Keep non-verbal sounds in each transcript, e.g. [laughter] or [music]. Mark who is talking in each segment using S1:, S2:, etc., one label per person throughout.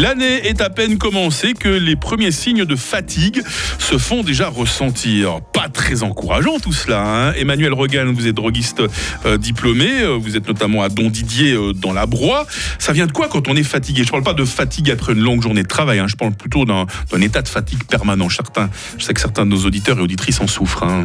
S1: L'année est à peine commencée que les premiers signes de fatigue se font déjà ressentir. Pas très encourageant tout cela. Hein. Emmanuel Regan, vous êtes droguiste euh, diplômé, euh, vous êtes notamment à Don Didier euh, dans la Broye. Ça vient de quoi quand on est fatigué? Je ne parle pas de fatigue après une longue journée de travail, hein. je parle plutôt d'un état de fatigue permanent. Certains, je sais que certains de nos auditeurs et auditrices en souffrent. Hein.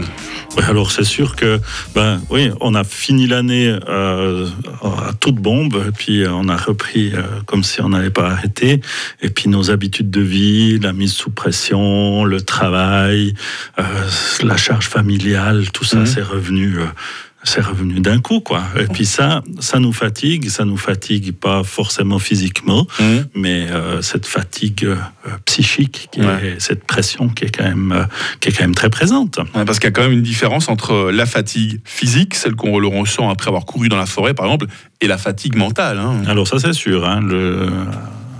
S2: alors c'est sûr que, ben oui, on a fini l'année à toute bombe, puis on a repris comme si on n'avait pas arrêté. Et puis nos habitudes de vie, la mise sous pression, le travail, euh, la charge familiale, tout ça, mhm. c'est revenu. Euh, c'est revenu d'un coup, quoi. Et puis ça, ça nous fatigue. Ça nous fatigue pas forcément physiquement, mhm. mais euh, cette fatigue psychique, cette pression qui est quand même, qui est quand même très présente.
S1: parce qu'il y a quand même une différence entre la fatigue physique, celle qu'on ressent après avoir couru dans la forêt, par exemple, et la fatigue mentale. Hein.
S2: Alors ça, c'est sûr. Hein, le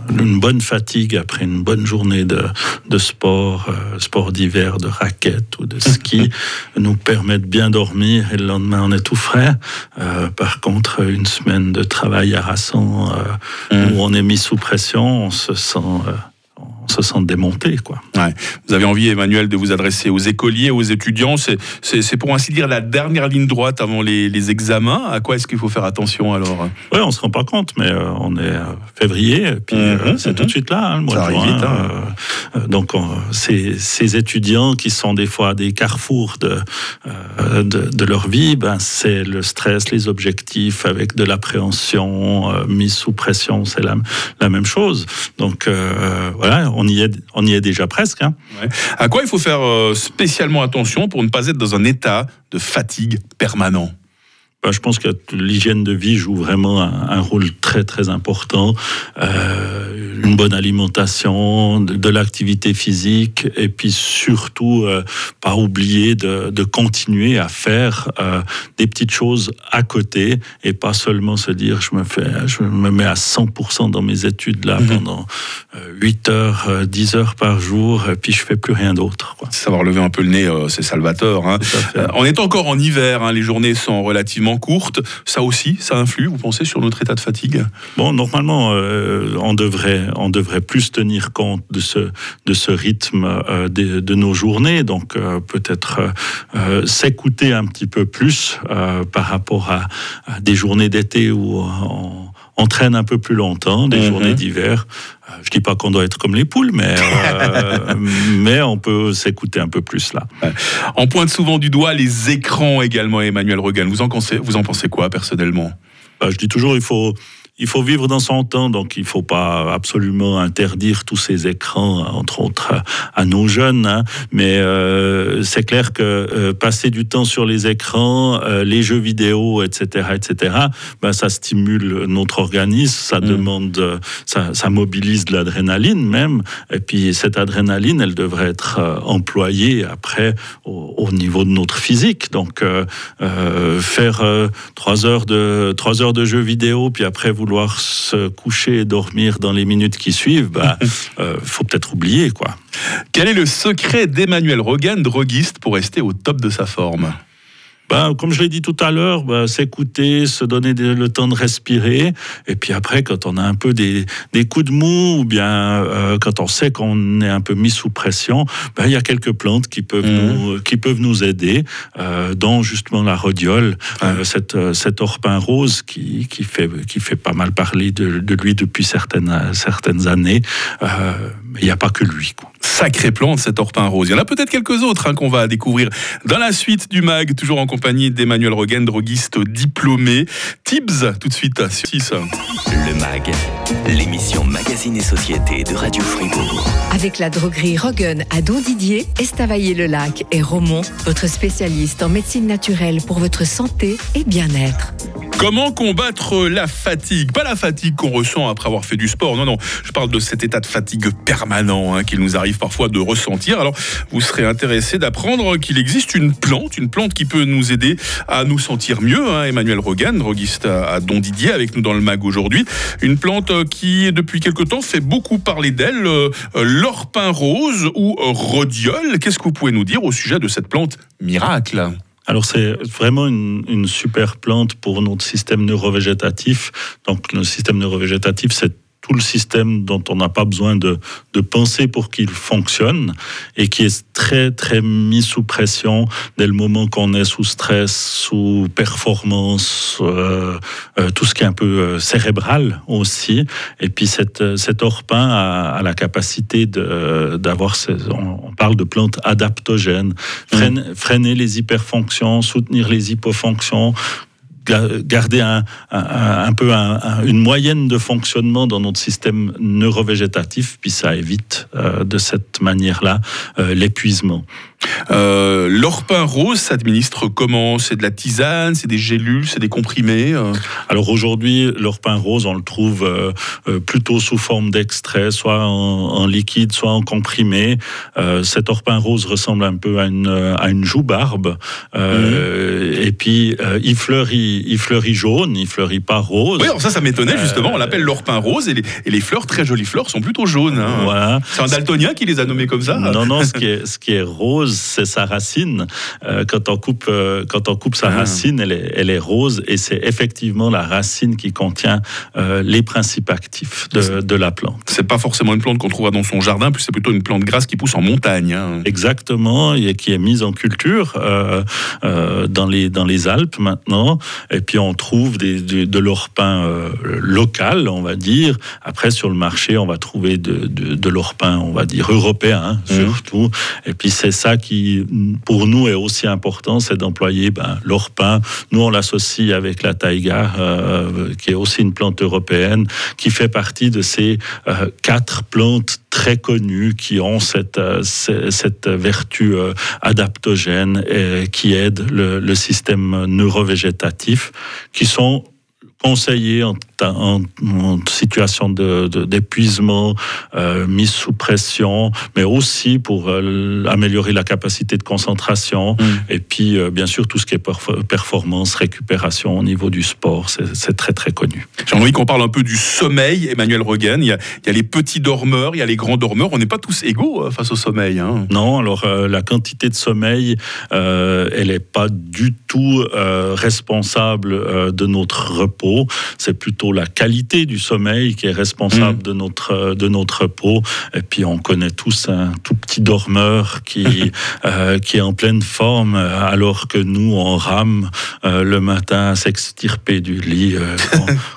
S2: une bonne fatigue après une bonne journée de, de sport, euh, sport d'hiver, de raquettes ou de ski, [laughs] nous permet de bien dormir et le lendemain on est tout frais. Euh, par contre, une semaine de travail harassant euh, mmh. où on est mis sous pression, on se sent se sentent démontés. Quoi.
S1: Vous avez envie, Emmanuel, de vous adresser aux écoliers, aux étudiants. C'est pour ainsi dire la dernière ligne droite avant les, examens. À quoi est-ce qu'il faut faire attention alors?
S2: Oui, on ne se rend pas compte, mais euh, on est euh, février, puis euh, mhm, c'est tout de mhm. suite là, hein, le mois
S1: Ça de juin. Vite, hein.
S2: donc, ces, étudiants qui sont des fois à des carrefours de, de, leur vie, ben, c'est le stress, les objectifs avec de l'appréhension, mise sous pression, c'est la, la même chose. Donc, voilà, on y est, on y est déjà presque. Hein.
S1: À quoi il faut faire euh, spécialement attention pour ne pas être dans un état de fatigue permanent?
S2: Bah, je pense que l'hygiène de vie joue vraiment un, rôle très très important. Euh, une bonne alimentation, de, l'activité physique, et puis surtout euh, pas oublier de, de, continuer à faire euh, des petites choses à côté et pas seulement se dire je me fais, je me mets à 100% dans mes études là mhm. pendant 8 heures, 10 heures par jour, et puis je fais plus rien d'autre.
S1: Savoir lever un peu le nez, c'est salvateur. Hein. on est encore en hiver, hein, les journées sont relativement courte, ça aussi, ça influe, vous pensez, sur notre état de fatigue?
S2: Bon, normalement, euh, on, devrait, on devrait plus tenir compte de ce, de ce rythme euh, de, nos journées, donc euh, peut-être s'écouter un petit peu plus par rapport à, des journées d'été où on, on, traîne un peu plus longtemps, des mhm. journées d'hiver. Je dis pas qu'on doit être comme les poules, mais, euh, [laughs] mais on peut s'écouter un peu plus là.
S1: On pointe souvent du doigt les écrans également, Emmanuel Regan. Vous en pensez, vous en pensez quoi personnellement?
S2: Bah, Je dis toujours, il faut, il faut vivre dans son temps, donc il ne faut pas absolument interdire tous ces écrans, entre autres à, nos jeunes. Hein. Mais euh, c'est clair que euh, passer du temps sur les écrans, euh, les jeux vidéo, etc., etc., ben, ça stimule notre organisme, ça mm. demande, ça, ça, mobilise de l'adrénaline même. Et puis cette adrénaline, elle devrait être employée après au, au, niveau de notre physique. Donc faire trois heures de trois heures de jeux vidéo, puis après vous vouloir se coucher et dormir dans les minutes qui suivent, bah, [laughs] euh, faut peut-être oublier quoi.
S1: Quel est le secret d'Emmanuel Rogan, droguiste, pour rester au top de sa forme?
S2: Ben, comme je l'ai dit tout à l'heure, ben, s'écouter, se donner le temps de respirer. Et puis après, quand on a un peu des, des coups de mou, ou bien euh, quand on sait qu'on est un peu mis sous pression, ben, il y a quelques plantes qui peuvent, mmh. nous, qui peuvent nous aider, euh, dont justement la rhodiole, euh, cette, euh, cet orpin rose qui, qui, fait, qui fait pas mal parler de, de lui depuis certaines, certaines années. Mais il n'y a pas que lui. Quoi
S1: sacrée plante, cet orpin rose. Il y en a peut-être quelques autres hein, qu'on va découvrir dans la suite du MAG, toujours en compagnie d'Emmanuel Rogen, droguiste diplômé. Tibbs, tout de suite sur 6.
S3: Le MAG, l'émission Magazine et Société de Radio Fribourg.
S4: Avec la droguerie Rogen à Don Didier, Estavayer-le-Lac et Romont, votre spécialiste en médecine naturelle pour votre santé et bien-être.
S1: Comment combattre la fatigue? Pas la fatigue qu'on ressent après avoir fait du sport, non, non. Je parle de cet état de fatigue permanent hein, qu'il nous arrive parfois de ressentir. Alors, vous serez intéressé d'apprendre qu'il existe une plante, une plante qui peut nous aider à nous sentir mieux. Hein. Emmanuel Rogan, droguiste à Don Didier, avec nous dans le mag aujourd'hui. Une plante qui, depuis quelque temps, fait beaucoup parler d'elle, euh, l'orpin rose ou rhodiole. Qu'est-ce que vous pouvez nous dire au sujet de cette plante miracle?
S2: Alors c'est vraiment une, une, super plante pour notre système neurovégétatif. Donc le système neurovégétatif, c'est tout le système dont on n'a pas besoin de, de penser pour qu'il fonctionne et qui est très très mis sous pression dès le moment qu'on est sous stress, sous performance, euh, euh, tout ce qui est un peu euh, cérébral aussi. Et puis cette, cet orpin a, a la capacité d'avoir, on, on, parle de plantes adaptogènes, mmh. freiner les hyperfonctions, soutenir les hypofonctions, garder un, peu un, une moyenne de fonctionnement dans notre système neurovégétatif, puis ça évite euh, de cette manière-là euh, l'épuisement.
S1: Euh, L'orpin rose s'administre comment? C'est de la tisane, c'est des gélules, c'est des comprimés euh?
S2: Alors aujourd'hui, l'orpin rose, on le trouve euh, plutôt sous forme d'extrait, soit en, en, liquide, soit en comprimé. Cet orpin rose ressemble un peu à une, à une joue-barbe. Mmh. Et puis, il fleurit, il fleurit jaune, il fleurit pas rose.
S1: Oui, alors ça, ça m'étonnait justement. On l'appelle l'orpin rose et les, et les, fleurs, très jolies fleurs, sont plutôt jaunes. Hein.
S2: Voilà.
S1: C'est un daltonien qui les a nommées comme ça
S2: Non, non, ce qui [laughs] est, ce qui est rose, c'est sa racine. Euh, quand, on coupe, euh, quand on coupe sa ah. racine, elle est, elle est, rose et c'est effectivement la racine qui contient euh, les principes actifs de, de la plante.
S1: C'est pas forcément une plante qu'on trouvera dans son jardin, puis c'est plutôt une plante grasse qui pousse en montagne. Hein.
S2: Exactement, et qui est mise en culture dans, les, dans les Alpes maintenant. Et puis on trouve des, de, de l'orpin local, on va dire. Après, sur le marché, on va trouver de, de, de l'orpin, on va dire européen, hein, mmh. surtout. Et puis c'est ça qui, pour nous, est aussi important, c'est d'employer ben, l'orpin. Nous, on l'associe avec la taïga, euh, qui est aussi une plante européenne, qui fait partie de ces euh, quatre plantes très connues qui ont cette, euh, cette vertu adaptogène et qui aide le, le système neurovégétatif, qui sont conseillés en en, en situation d'épuisement, euh, mise sous pression, mais aussi pour euh, améliorer la capacité de concentration. Mmh. Et puis, euh, bien sûr, tout ce qui est performance, récupération au niveau du sport, c'est très, très connu.
S1: J'ai envie qu'on parle un peu du sommeil, Emmanuel Regan. Il y, a, il y a les petits dormeurs, il y a les grands dormeurs. On n'est pas tous égaux face au sommeil. Hein.
S2: Non, alors la quantité de sommeil, elle n'est pas du tout responsable de notre repos. C'est plutôt la qualité du sommeil qui est responsable mmh. de, notre, de notre peau. Et puis on connaît tous un tout petit dormeur qui, [laughs] euh, qui est en pleine forme alors que nous, on rame euh, le matin à s'extirper du lit, euh,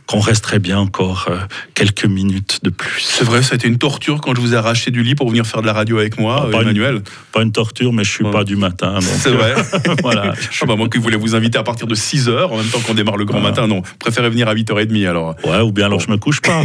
S2: qu'on [laughs] qu resterait bien encore euh, quelques minutes de plus.
S1: C'est vrai, ça a été une torture quand je vous ai arraché du lit pour venir faire de la radio avec moi,
S2: pas
S1: Emmanuel.
S2: Une, pas une torture, mais je suis ouais. pas du matin.
S1: C'est vrai. [laughs] voilà. Ah bah moi qui voulais vous inviter à partir de 6h, en même temps qu'on démarre le grand ah. matin, non, préférez venir à 8h30 alors.
S2: Ouais, ou bien alors je me couche pas.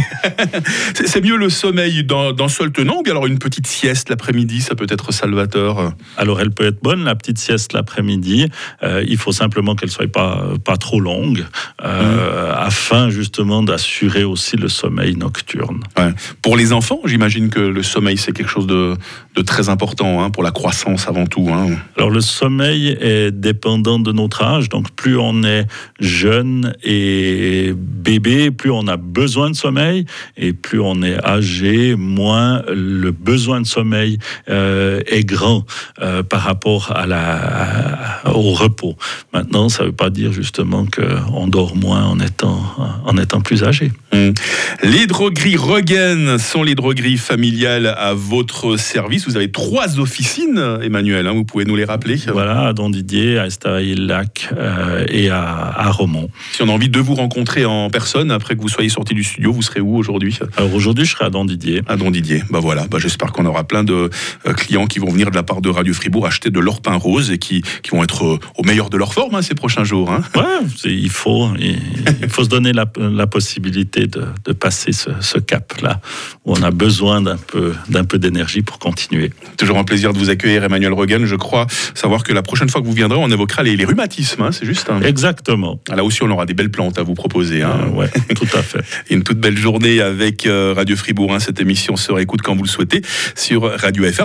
S2: [laughs]
S1: c'est mieux le sommeil dans, dans seul tenant, ou bien alors une petite sieste l'après-midi, ça peut être salvateur
S2: Alors elle peut être bonne, la petite sieste l'après-midi. Euh, il faut simplement qu'elle soit pas, pas trop longue, euh, mmh. afin justement d'assurer aussi le sommeil nocturne.
S1: Ouais. Pour les enfants, j'imagine que le sommeil c'est quelque chose de, de très important hein, pour la croissance avant tout. Hein.
S2: Alors le sommeil est dépendant de notre âge, donc plus on est jeune et bébé, plus on a besoin de sommeil, et plus on est âgé, moins le besoin de sommeil euh, est grand euh, par rapport à la, à, au repos. Maintenant, ça ne veut pas dire justement qu'on dort moins en étant, en étant plus âgé.
S1: Mmh. Les drogueries Roggen sont les drogueries familiales à votre service. Vous avez trois officines, Emmanuel, hein, vous pouvez nous les rappeler
S2: Voilà, à Don Didier, à Estavayer-Lac euh, et à, à Romont.
S1: Si on a envie de vous rencontrer en personne, après que vous soyez sorti du studio, vous serez où aujourd'hui?
S2: Alors aujourd'hui, je serai à Don Didier.
S1: À Don Didier. Bah voilà. Bah j'espère qu'on aura plein de euh, clients qui vont venir de la part de Radio Fribourg acheter de leur pain rose et qui, qui vont être euh, au meilleur de leur forme hein, ces prochains jours. Hein.
S2: Ouais, il faut, il faut se donner la, la possibilité de, de passer ce, ce cap-là où on a besoin d'un peu, d'un peu d'énergie pour continuer.
S1: Toujours un plaisir de vous accueillir, Emmanuel Rogan. Je crois savoir que la prochaine fois que vous viendrez, on évoquera les, les rhumatismes. Hein, c'est juste.
S2: Exactement.
S1: Là aussi, on aura des belles plantes à vous proposer.
S2: Euh, ouais, [laughs] tout à fait.
S1: Une toute belle journée avec euh, Radio Fribourg. Hein. Cette émission se réécoute quand vous le souhaitez sur Radio FR.